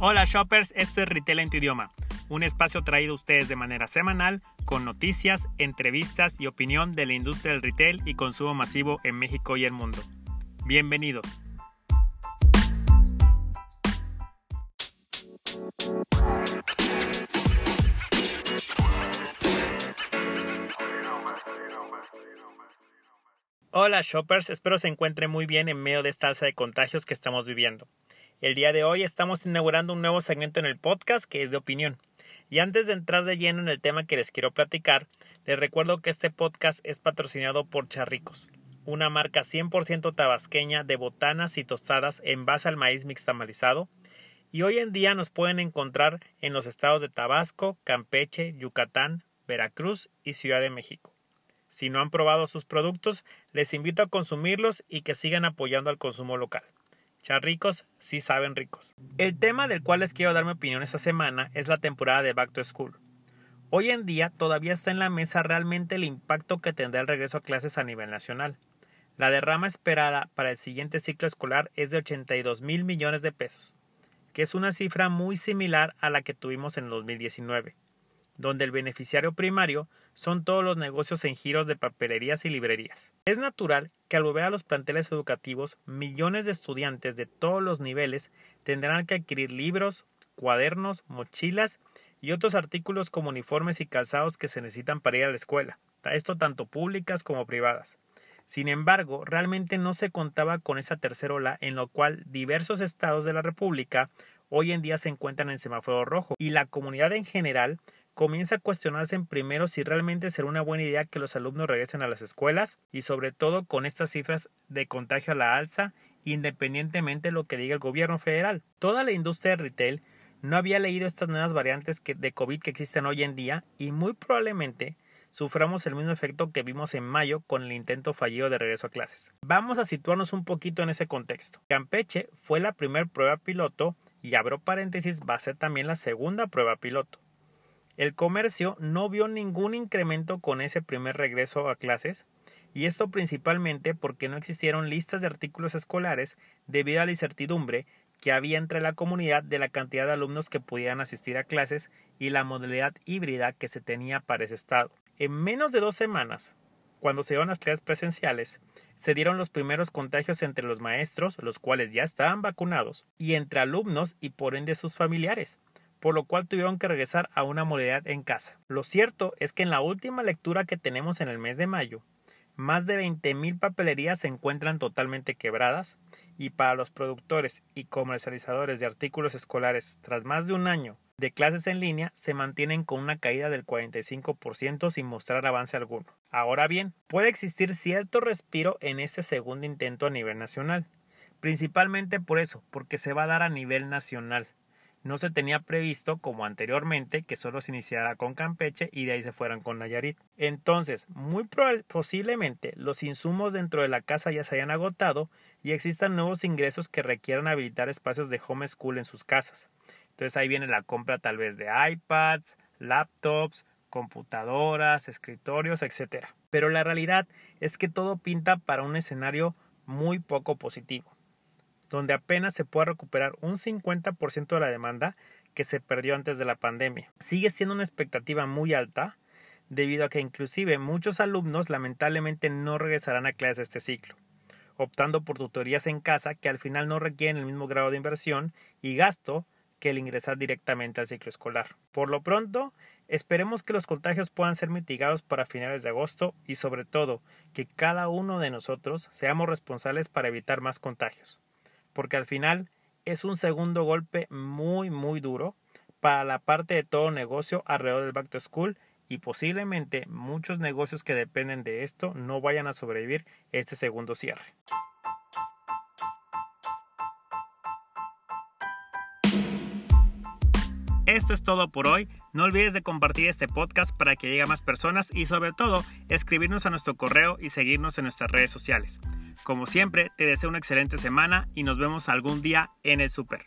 Hola shoppers, esto es Retail en tu idioma, un espacio traído a ustedes de manera semanal con noticias, entrevistas y opinión de la industria del retail y consumo masivo en México y el mundo. Bienvenidos. Hola shoppers, espero se encuentren muy bien en medio de esta alza de contagios que estamos viviendo. El día de hoy estamos inaugurando un nuevo segmento en el podcast que es de opinión. Y antes de entrar de lleno en el tema que les quiero platicar, les recuerdo que este podcast es patrocinado por Charricos, una marca 100% tabasqueña de botanas y tostadas en base al maíz mixtamalizado. Y hoy en día nos pueden encontrar en los estados de Tabasco, Campeche, Yucatán, Veracruz y Ciudad de México. Si no han probado sus productos, les invito a consumirlos y que sigan apoyando al consumo local. Charricos sí saben ricos. El tema del cual les quiero dar mi opinión esta semana es la temporada de Back to School. Hoy en día todavía está en la mesa realmente el impacto que tendrá el regreso a clases a nivel nacional. La derrama esperada para el siguiente ciclo escolar es de 82 mil millones de pesos, que es una cifra muy similar a la que tuvimos en 2019 donde el beneficiario primario son todos los negocios en giros de papelerías y librerías. Es natural que al volver a los planteles educativos, millones de estudiantes de todos los niveles tendrán que adquirir libros, cuadernos, mochilas y otros artículos como uniformes y calzados que se necesitan para ir a la escuela, esto tanto públicas como privadas. Sin embargo, realmente no se contaba con esa tercera ola en lo cual diversos estados de la República hoy en día se encuentran en semáforo rojo y la comunidad en general comienza a cuestionarse en primero si realmente será una buena idea que los alumnos regresen a las escuelas y sobre todo con estas cifras de contagio a la alza independientemente de lo que diga el gobierno federal. Toda la industria de retail no había leído estas nuevas variantes de COVID que existen hoy en día y muy probablemente suframos el mismo efecto que vimos en mayo con el intento fallido de regreso a clases. Vamos a situarnos un poquito en ese contexto. Campeche fue la primera prueba piloto y abro paréntesis va a ser también la segunda prueba piloto. El comercio no vio ningún incremento con ese primer regreso a clases, y esto principalmente porque no existieron listas de artículos escolares debido a la incertidumbre que había entre la comunidad de la cantidad de alumnos que pudieran asistir a clases y la modalidad híbrida que se tenía para ese estado. En menos de dos semanas, cuando se dieron las clases presenciales, se dieron los primeros contagios entre los maestros, los cuales ya estaban vacunados, y entre alumnos y por ende sus familiares por lo cual tuvieron que regresar a una modalidad en casa. Lo cierto es que en la última lectura que tenemos en el mes de mayo, más de 20.000 papelerías se encuentran totalmente quebradas y para los productores y comercializadores de artículos escolares tras más de un año de clases en línea se mantienen con una caída del 45% sin mostrar avance alguno. Ahora bien, puede existir cierto respiro en este segundo intento a nivel nacional, principalmente por eso, porque se va a dar a nivel nacional no se tenía previsto, como anteriormente, que solo se iniciara con Campeche y de ahí se fueran con Nayarit. Entonces, muy posiblemente los insumos dentro de la casa ya se hayan agotado y existan nuevos ingresos que requieran habilitar espacios de home school en sus casas. Entonces ahí viene la compra tal vez de iPads, laptops, computadoras, escritorios, etc. Pero la realidad es que todo pinta para un escenario muy poco positivo donde apenas se puede recuperar un 50% de la demanda que se perdió antes de la pandemia. Sigue siendo una expectativa muy alta debido a que inclusive muchos alumnos lamentablemente no regresarán a clases este ciclo, optando por tutorías en casa que al final no requieren el mismo grado de inversión y gasto que el ingresar directamente al ciclo escolar. Por lo pronto, esperemos que los contagios puedan ser mitigados para finales de agosto y sobre todo que cada uno de nosotros seamos responsables para evitar más contagios porque al final es un segundo golpe muy muy duro para la parte de todo negocio alrededor del back to school y posiblemente muchos negocios que dependen de esto no vayan a sobrevivir este segundo cierre. Esto es todo por hoy. No olvides de compartir este podcast para que llegue a más personas y sobre todo escribirnos a nuestro correo y seguirnos en nuestras redes sociales. Como siempre, te deseo una excelente semana y nos vemos algún día en el super.